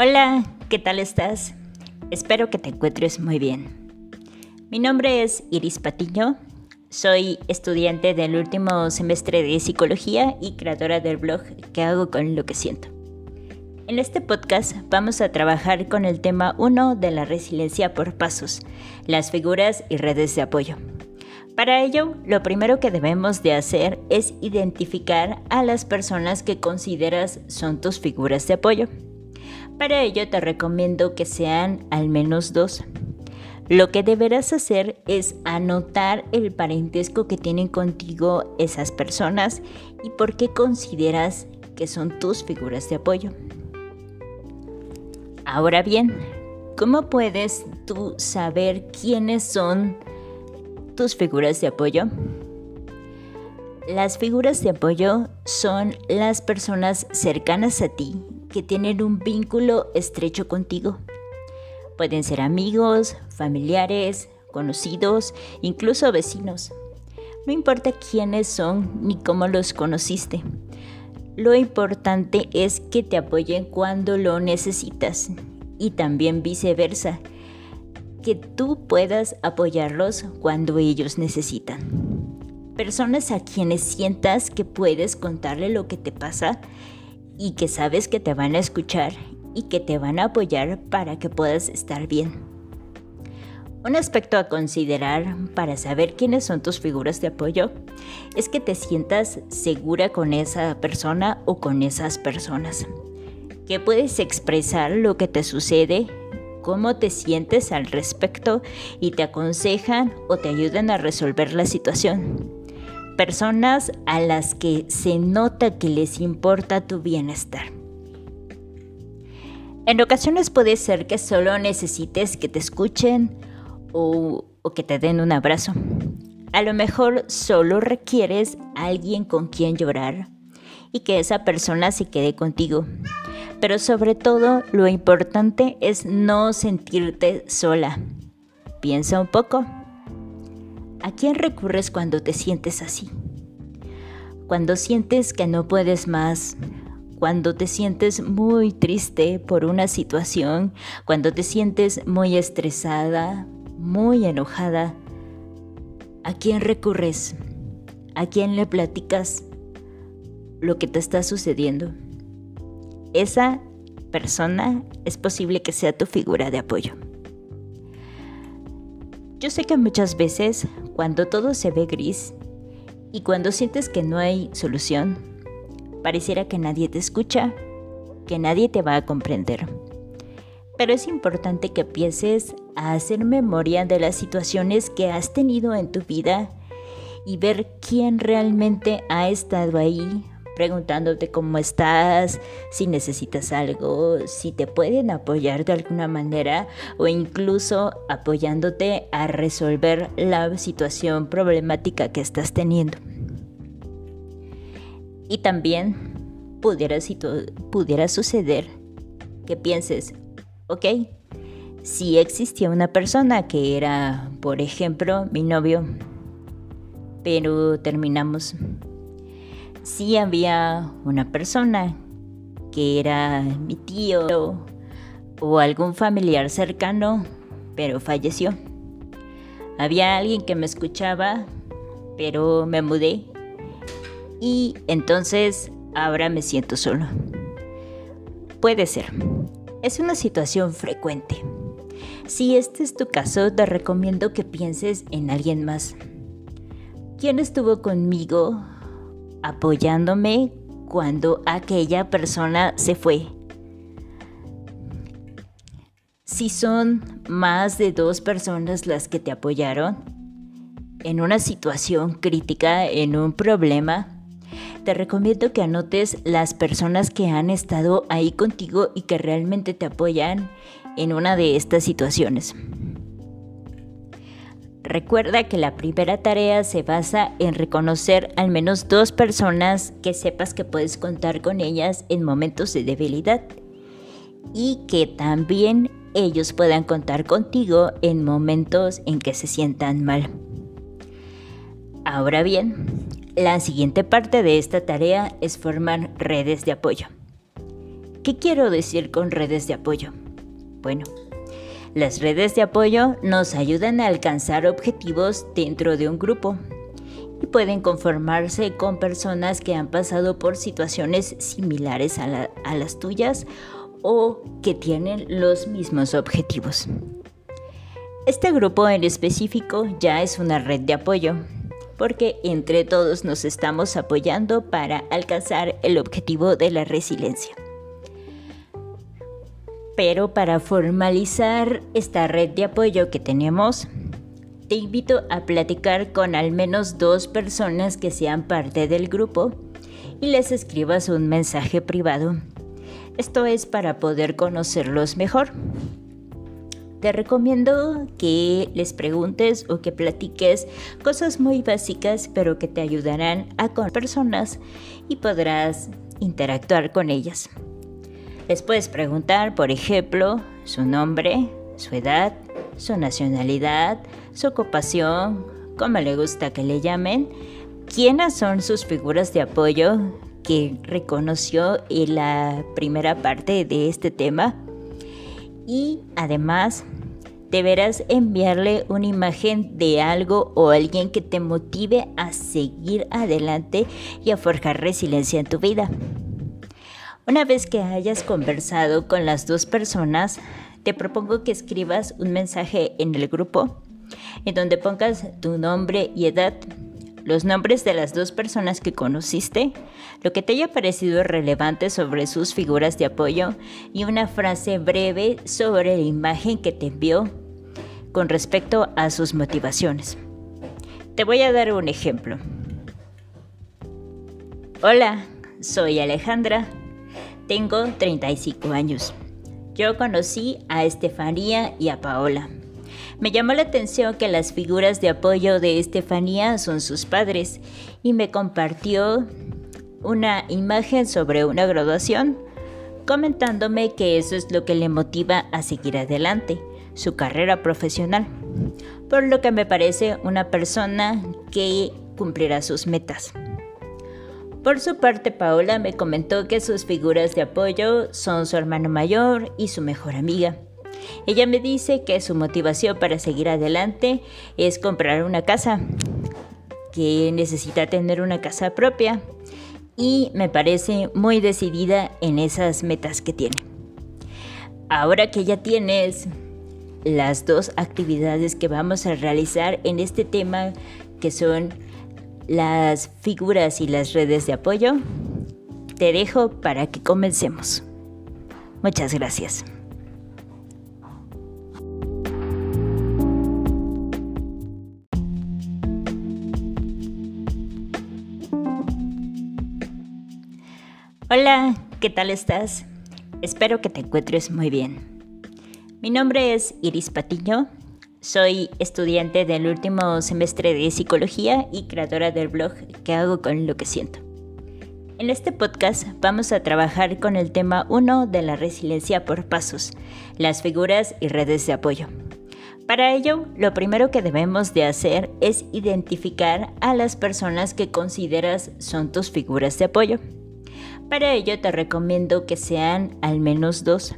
Hola, ¿qué tal estás? Espero que te encuentres muy bien. Mi nombre es Iris Patiño, soy estudiante del último semestre de psicología y creadora del blog que hago con lo que siento. En este podcast vamos a trabajar con el tema 1 de la resiliencia por pasos, las figuras y redes de apoyo. Para ello, lo primero que debemos de hacer es identificar a las personas que consideras son tus figuras de apoyo. Para ello te recomiendo que sean al menos dos. Lo que deberás hacer es anotar el parentesco que tienen contigo esas personas y por qué consideras que son tus figuras de apoyo. Ahora bien, ¿cómo puedes tú saber quiénes son tus figuras de apoyo? Las figuras de apoyo son las personas cercanas a ti que tienen un vínculo estrecho contigo. Pueden ser amigos, familiares, conocidos, incluso vecinos. No importa quiénes son ni cómo los conociste. Lo importante es que te apoyen cuando lo necesitas y también viceversa que tú puedas apoyarlos cuando ellos necesitan. Personas a quienes sientas que puedes contarle lo que te pasa y que sabes que te van a escuchar y que te van a apoyar para que puedas estar bien. Un aspecto a considerar para saber quiénes son tus figuras de apoyo es que te sientas segura con esa persona o con esas personas, que puedes expresar lo que te sucede cómo te sientes al respecto y te aconsejan o te ayudan a resolver la situación. Personas a las que se nota que les importa tu bienestar. En ocasiones puede ser que solo necesites que te escuchen o, que te den un abrazo. A lo mejor solo requieres alguien con quien llorar y que esa persona se quede contigo. Pero sobre todo lo importante es no sentirte sola. Piensa un poco. ¿A quién recurres cuando te sientes así? Cuando sientes que no puedes más, cuando te sientes muy triste por una situación, cuando te sientes muy estresada, muy enojada, ¿a quién recurres? ¿A quién le platicas lo que te está sucediendo? esa persona es posible que sea tu figura de apoyo. Yo sé que muchas veces cuando todo se ve gris y cuando sientes que no hay solución, pareciera que nadie te escucha, que nadie te va a comprender. Pero es importante que empieces a hacer memoria de las situaciones que has tenido en tu vida y ver quién realmente ha estado ahí preguntándote cómo estás, si necesitas algo, si te pueden apoyar de alguna manera o incluso apoyándote a resolver la situación problemática que estás teniendo. Y también pudiera, pudiera suceder que pienses, ok, si existía una persona que era, por ejemplo, mi novio, pero terminamos sí había una persona que era mi tío o algún familiar cercano, pero falleció. Había alguien que me escuchaba, pero me mudé y entonces ahora me siento solo. Puede ser. Es una situación frecuente. Si este es tu caso, te recomiendo que pienses en alguien más. ¿Quién estuvo conmigo apoyándome cuando aquella persona se fue. Si son más de dos personas las que te apoyaron en una situación crítica, en un problema, te recomiendo que anotes las personas que han estado ahí contigo y que realmente te apoyan en una de estas situaciones. Recuerda que la primera tarea se basa en reconocer al menos dos personas que sepas que puedes contar con ellas en momentos de debilidad y que también ellos puedan contar contigo en momentos en que se sientan mal. Ahora bien, la siguiente parte de esta tarea es formar redes de apoyo. ¿Qué quiero decir con redes de apoyo? Bueno, las redes de apoyo nos ayudan a alcanzar objetivos dentro de un grupo y pueden conformarse con personas que han pasado por situaciones similares a, las tuyas o que tienen los mismos objetivos. Este grupo en específico ya es una red de apoyo, porque entre todos nos estamos apoyando para alcanzar el objetivo de la resiliencia. Pero para formalizar esta red de apoyo que tenemos, te invito a platicar con al menos dos personas que sean parte del grupo y les escribas un mensaje privado esto es para poder conocerlos mejor. Te recomiendo que les preguntes o que platiques cosas muy básicas pero que te ayudarán a con personas y podrás interactuar con ellas. Les puedes preguntar, por ejemplo, su nombre, su edad, su nacionalidad, su ocupación, cómo le gusta que le llamen, quiénes son sus figuras de apoyo, que reconoció en la primera parte de este tema y además deberás enviarle una imagen de algo o alguien que te motive a seguir adelante y a forjar resiliencia en tu vida. Una vez que hayas conversado con las dos personas, te propongo que escribas un mensaje en el grupo en donde pongas tu nombre y edad los nombres de las dos personas que conociste, lo que te haya parecido relevante sobre sus figuras de apoyo y una frase breve sobre la imagen que te envió con respecto a sus motivaciones. Te voy a dar un ejemplo. Hola, soy Alejandra, tengo 35 años. Yo conocí a Estefanía y a Paola. Me llamó la atención que las figuras de apoyo de Estefanía son sus padres y me compartió una imagen sobre una graduación comentándome que eso es lo que le motiva a seguir adelante, su carrera profesional, por lo que me parece una persona que cumplirá sus metas. Por su parte, Paola me comentó que sus figuras de apoyo son su hermano mayor y su mejor amiga. Ella me dice que su motivación para seguir adelante es comprar una casa, que necesita tener una casa propia y me parece muy decidida en esas metas que tiene. Ahora que ya tienes las dos actividades que vamos a realizar en este tema, que son las figuras y las redes de apoyo, te dejo para que comencemos. Muchas gracias. Hola, ¿qué tal estás? Espero que te encuentres muy bien. Mi nombre es Iris Patiño, soy estudiante del último semestre de psicología y creadora del blog que hago con lo que siento. En este podcast vamos a trabajar con el tema 1 de la resiliencia por pasos, las figuras y redes de apoyo. Para ello, lo primero que debemos de hacer es identificar a las personas que consideras son tus figuras de apoyo. Para ello te recomiendo que sean al menos dos.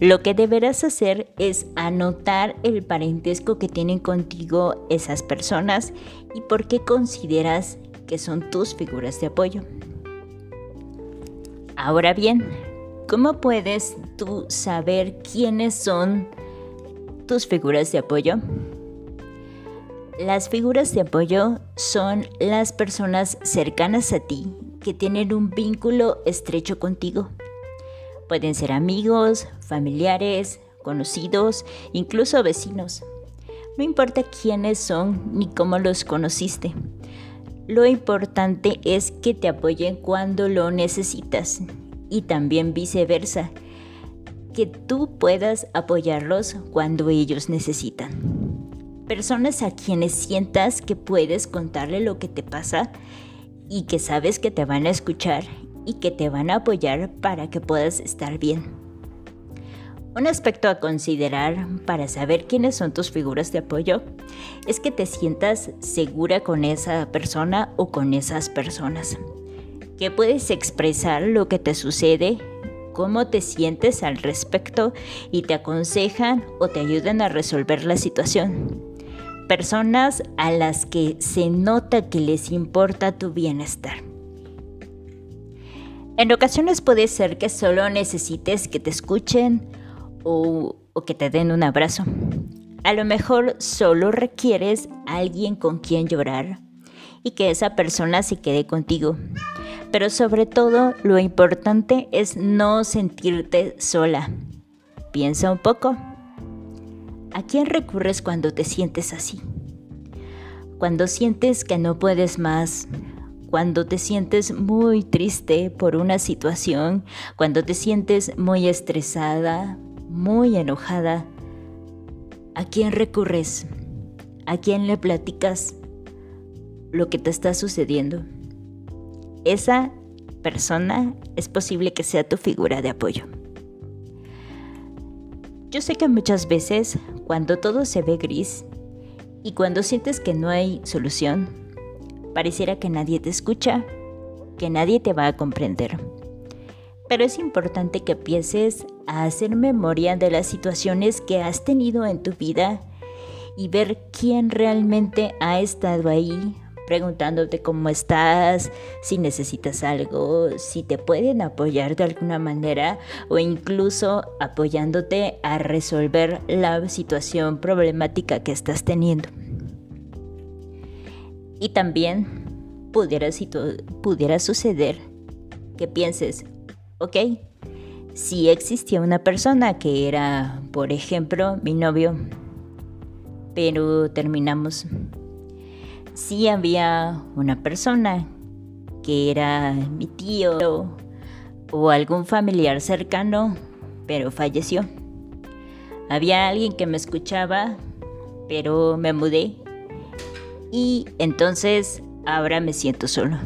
Lo que deberás hacer es anotar el parentesco que tienen contigo esas personas y por qué consideras que son tus figuras de apoyo. Ahora bien, ¿cómo puedes tú saber quiénes son tus figuras de apoyo? Las figuras de apoyo son las personas cercanas a ti que tienen un vínculo estrecho contigo. Pueden ser amigos, familiares, conocidos, incluso vecinos. No importa quiénes son ni cómo los conociste. Lo importante es que te apoyen cuando lo necesitas y también viceversa, que tú puedas apoyarlos cuando ellos necesitan. Personas a quienes sientas que puedes contarle lo que te pasa y que sabes que te van a escuchar y que te van a apoyar para que puedas estar bien. Un aspecto a considerar para saber quiénes son tus figuras de apoyo es que te sientas segura con esa persona o con esas personas, que puedes expresar lo que te sucede cómo te sientes al respecto y te aconsejan o te ayudan a resolver la situación. Personas a las que se nota que les importa tu bienestar. En ocasiones puede ser que solo necesites que te escuchen o, que te den un abrazo. A lo mejor solo requieres alguien con quien llorar y que esa persona se quede contigo. Pero sobre todo lo importante es no sentirte sola. Piensa un poco. ¿A quién recurres cuando te sientes así? Cuando sientes que no puedes más, cuando te sientes muy triste por una situación, cuando te sientes muy estresada, muy enojada, ¿a quién recurres? ¿A quién le platicas lo que te está sucediendo? Esa persona es posible que sea tu figura de apoyo. Yo sé que muchas veces, cuando todo se ve gris y cuando sientes que no hay solución, Pareciera que nadie te escucha, que nadie te va a comprender. Pero es importante que empieces a hacer memoria de las situaciones que has tenido en tu vida y ver quién realmente ha estado ahí preguntándote cómo estás, si necesitas algo, si te pueden apoyar de alguna manera o incluso apoyándote a resolver la situación problemática que estás teniendo. Y también pudiera, pudiera suceder que pienses, ok, si existía una persona que era, por ejemplo, mi novio, pero terminamos. Si había una persona que era mi tío o algún familiar cercano, pero falleció. Había alguien que me escuchaba, pero me mudé y entonces ahora me siento solo.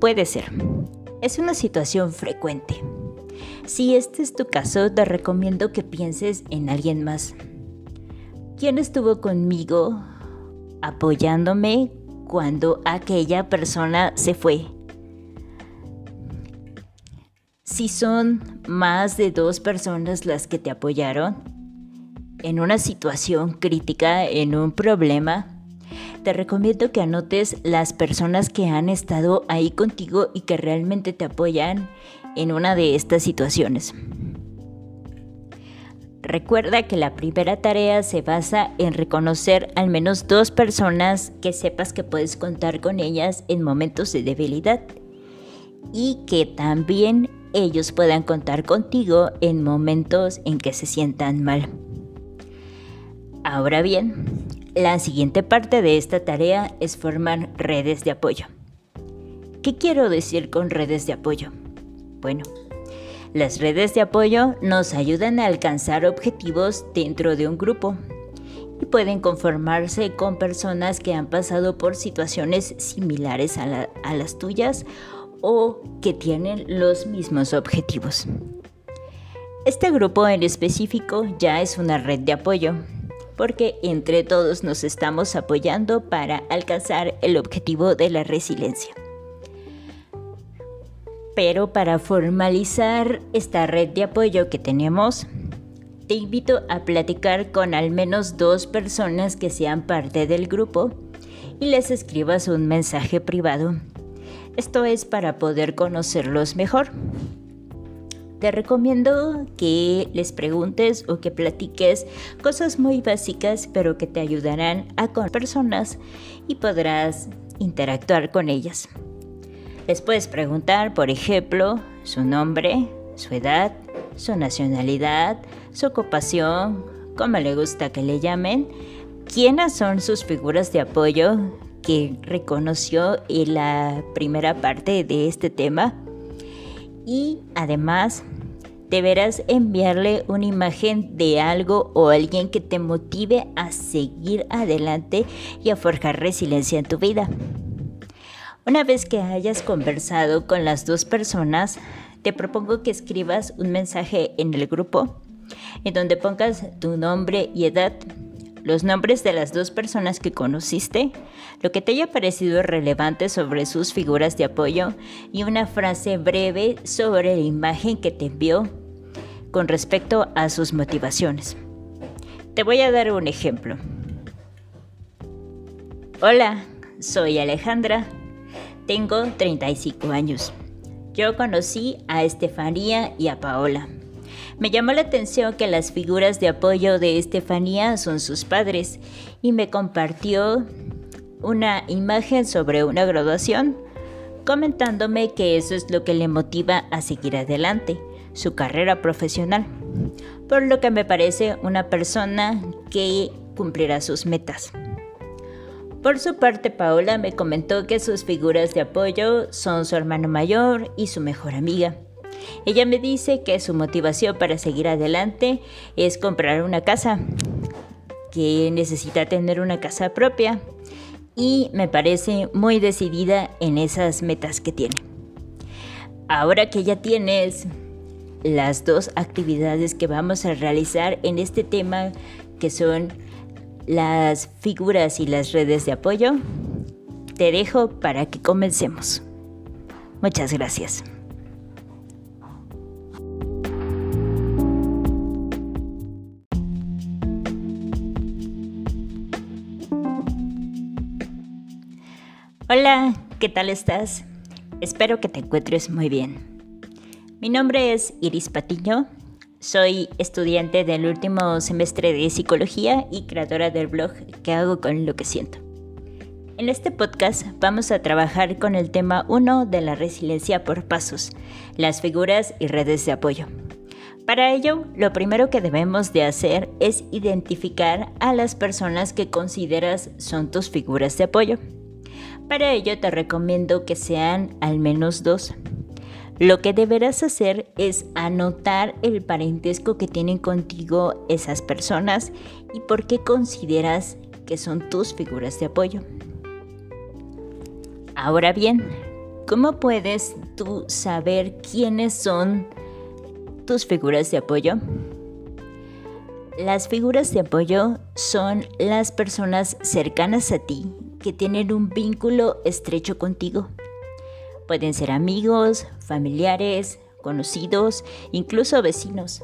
Puede ser. Es una situación frecuente. Si este es tu caso, te recomiendo que pienses en alguien más. ¿Quién estuvo conmigo apoyándome cuando aquella persona se fue? Si son más de dos personas las que te apoyaron en una situación crítica, en un problema, te recomiendo que anotes las personas que han estado ahí contigo y que realmente te apoyan en una de estas situaciones. Recuerda que la primera tarea se basa en reconocer al menos dos personas que sepas que puedes contar con ellas en momentos de debilidad y que también ellos puedan contar contigo en momentos en que se sientan mal. Ahora bien, la siguiente parte de esta tarea es formar redes de apoyo. ¿Qué quiero decir con redes de apoyo? Bueno, las redes de apoyo nos ayudan a alcanzar objetivos dentro de un grupo y pueden conformarse con personas que han pasado por situaciones similares a, las tuyas o que tienen los mismos objetivos. Este grupo en específico ya es una red de apoyo porque entre todos nos estamos apoyando para alcanzar el objetivo de la resiliencia. Pero para formalizar esta red de apoyo que tenemos, te invito a platicar con al menos dos personas que sean parte del grupo y les escribas un mensaje privado. Esto es para poder conocerlos mejor. Te recomiendo que les preguntes o que platiques cosas muy básicas pero que te ayudarán a con personas y podrás interactuar con ellas. Les puedes preguntar, por ejemplo, su nombre, su edad, su nacionalidad, su ocupación, cómo le gusta que le llamen, quiénes son sus figuras de apoyo que reconoció en la primera parte de este tema y además deberás enviarle una imagen de algo o alguien que te motive a seguir adelante y a forjar resiliencia en tu vida. Una vez que hayas conversado con las dos personas, te propongo que escribas un mensaje en el grupo en donde pongas tu nombre y edad, los nombres de las dos personas que conociste, lo que te haya parecido relevante sobre sus figuras de apoyo y una frase breve sobre la imagen que te envió con respecto a sus motivaciones. Te voy a dar un ejemplo. Hola, soy Alejandra, tengo 35 años. Yo conocí a Estefanía y a Paola. Me llamó la atención que las figuras de apoyo de Estefanía son sus padres y me compartió una imagen sobre una graduación comentándome que eso es lo que le motiva a seguir adelante, su carrera profesional, por lo que me parece una persona que cumplirá sus metas. Por su parte, Paola me comentó que sus figuras de apoyo son su hermano mayor y su mejor amiga. Ella me dice que su motivación para seguir adelante es comprar una casa, que necesita tener una casa propia y me parece muy decidida en esas metas que tiene. Ahora que ya tienes las dos actividades que vamos a realizar en este tema que son las figuras y las redes de apoyo, te dejo para que comencemos. Muchas gracias. Hola, ¿qué tal estás? Espero que te encuentres muy bien. Mi nombre es Iris Patiño, soy estudiante del último semestre de psicología y creadora del blog que hago con lo que siento. En este podcast vamos a trabajar con el tema 1 de la resiliencia por pasos, las figuras y redes de apoyo. Para ello, lo primero que debemos de hacer es identificar a las personas que consideras son tus figuras de apoyo. Para ello te recomiendo que sean al menos dos. Lo que deberás hacer es anotar el parentesco que tienen contigo esas personas y por qué consideras que son tus figuras de apoyo. Ahora bien, ¿cómo puedes tú saber quiénes son tus figuras de apoyo? Las figuras de apoyo son las personas cercanas a ti que tienen un vínculo estrecho contigo. Pueden ser amigos, familiares, conocidos, incluso vecinos.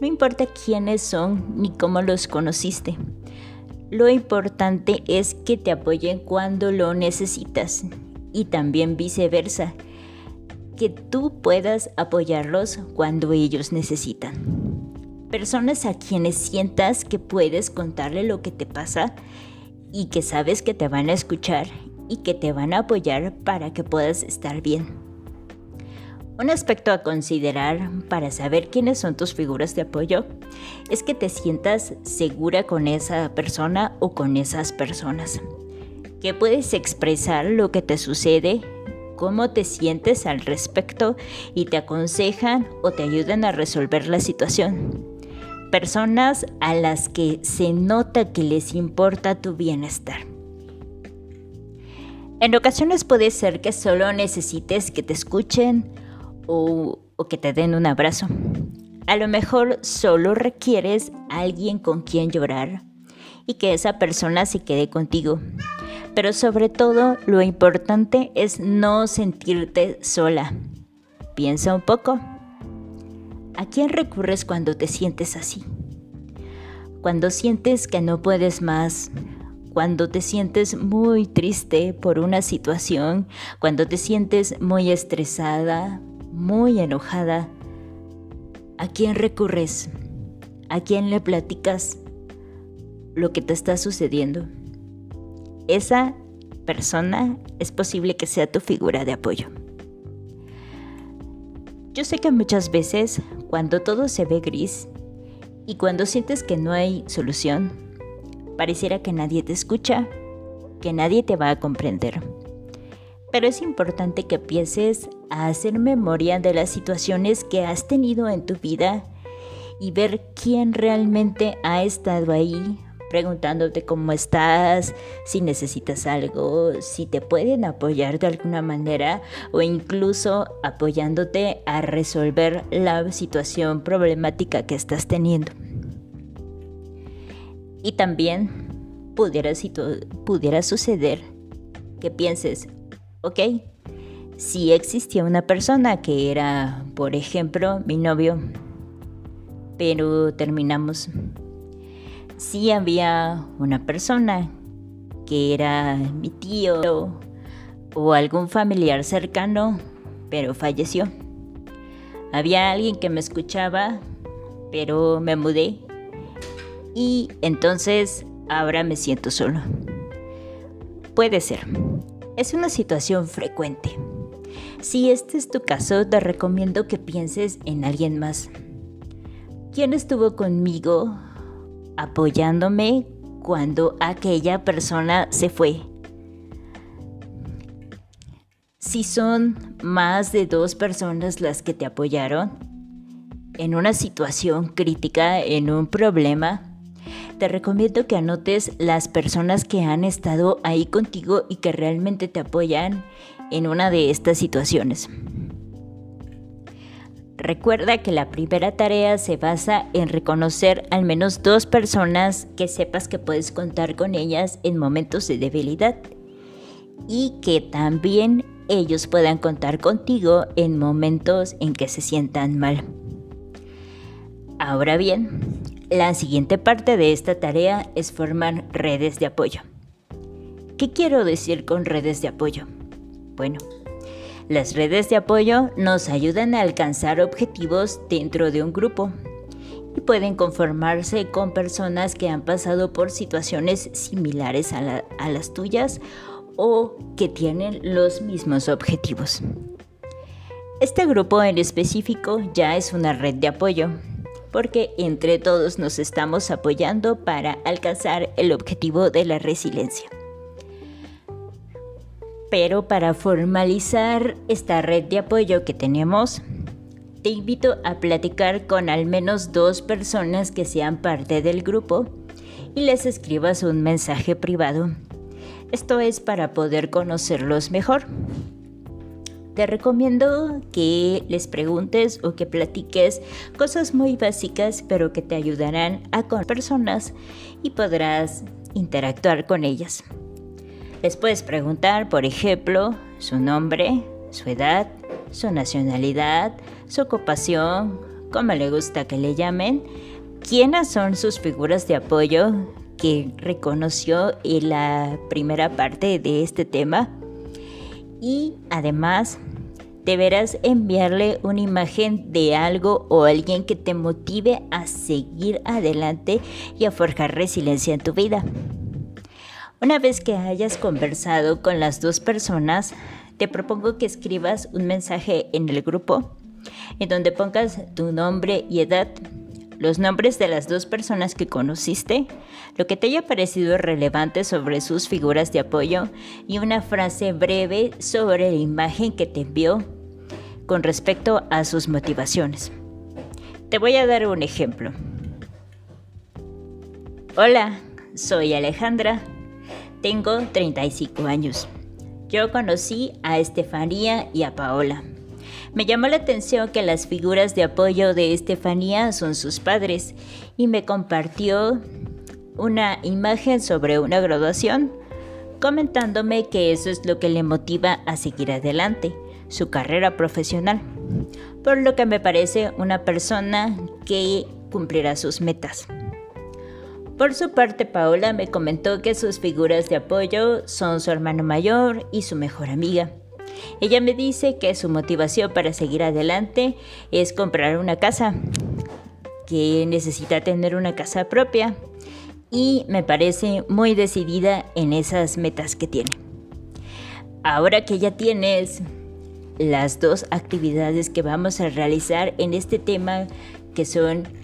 No importa quiénes son ni cómo los conociste. Lo importante es que te apoyen cuando lo necesitas y también viceversa, que tú puedas apoyarlos cuando ellos necesitan. Personas a quienes sientas que puedes contarle lo que te pasa y que sabes que te van a escuchar y que te van a apoyar para que puedas estar bien. Un aspecto a considerar para saber quiénes son tus figuras de apoyo es que te sientas segura con esa persona o con esas personas. Que puedes expresar lo que te sucede, cómo te sientes al respecto y te aconsejan o te ayudan a resolver la situación personas a las que se nota que les importa tu bienestar. En ocasiones puede ser que solo necesites que te escuchen o, que te den un abrazo. A lo mejor solo requieres alguien con quien llorar y que esa persona se quede contigo. Pero sobre todo lo importante es no sentirte sola. Piensa un poco. ¿A quién recurres cuando te sientes así? Cuando sientes que no puedes más, cuando te sientes muy triste por una situación, cuando te sientes muy estresada, muy enojada, ¿a quién recurres? ¿A quién le platicas lo que te está sucediendo? Esa persona es posible que sea tu figura de apoyo. Yo sé que muchas veces, cuando todo se ve gris y cuando sientes que no hay solución, pareciera que nadie te escucha, que nadie te va a comprender. Pero es importante que empieces a hacer memoria de las situaciones que has tenido en tu vida y ver quién realmente ha estado ahí preguntándote cómo estás, si necesitas algo, si te pueden apoyar de alguna manera o incluso apoyándote a resolver la situación problemática que estás teniendo. Y también pudiera, pudiera suceder que pienses, ok, si existía una persona que era, por ejemplo, mi novio, pero terminamos. Si había una persona que era mi tío o algún familiar cercano, pero falleció. Había alguien que me escuchaba, pero me mudé y entonces ahora me siento solo. Puede ser. Es una situación frecuente. Si este es tu caso, te recomiendo que pienses en alguien más. ¿Quién estuvo conmigo apoyándome cuando aquella persona se fue? Si son más de dos personas las que te apoyaron en una situación crítica, en un problema, te recomiendo que anotes las personas que han estado ahí contigo y que realmente te apoyan en una de estas situaciones. Recuerda que la primera tarea se basa en reconocer al menos dos personas que sepas que puedes contar con ellas en momentos de debilidad y que también ellos puedan contar contigo en momentos en que se sientan mal. Ahora bien, la siguiente parte de esta tarea es formar redes de apoyo. ¿Qué quiero decir con redes de apoyo? Bueno, las redes de apoyo nos ayudan a alcanzar objetivos dentro de un grupo y pueden conformarse con personas que han pasado por situaciones similares a, las tuyas o que tienen los mismos objetivos. Este grupo en específico ya es una red de apoyo porque entre todos nos estamos apoyando para alcanzar el objetivo de la resiliencia. Pero para formalizar esta red de apoyo que tenemos, te invito a platicar con al menos dos personas que sean parte del grupo y les escribas un mensaje privado. Esto es para poder conocerlos mejor. Te recomiendo que les preguntes o que platiques cosas muy básicas pero que te ayudarán a con personas y podrás interactuar con ellas. Les puedes preguntar, por ejemplo, su nombre, su edad, su nacionalidad, su ocupación, cómo le gusta que le llamen, quiénes son sus figuras de apoyo que reconoció en la primera parte de este tema y además deberás enviarle una imagen de algo o alguien que te motive a seguir adelante y a forjar resiliencia en tu vida. Una vez que hayas conversado con las dos personas, te propongo que escribas un mensaje en el grupo en donde pongas tu nombre y edad los nombres de las dos personas que conociste, lo que te haya parecido relevante sobre sus figuras de apoyo y una frase breve sobre la imagen que te envió con respecto a sus motivaciones. Te voy a dar un ejemplo. Hola, soy Alejandra, tengo 35 años. Yo conocí a Estefanía y a Paola. Me llamó la atención que las figuras de apoyo de Estefanía son sus padres y me compartió una imagen sobre una graduación comentándome que eso es lo que le motiva a seguir adelante, su carrera profesional, por lo que me parece una persona que cumplirá sus metas. Por su parte, Paola me comentó que sus figuras de apoyo son su hermano mayor y su mejor amiga. Ella me dice que su motivación para seguir adelante es comprar una casa, que necesita tener una casa propia y me parece muy decidida en esas metas que tiene. Ahora que ya tienes las dos actividades que vamos a realizar en este tema, que son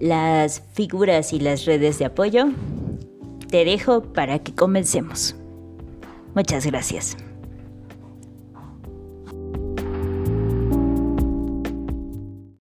las figuras y las redes de apoyo, te dejo para que comencemos. Muchas gracias.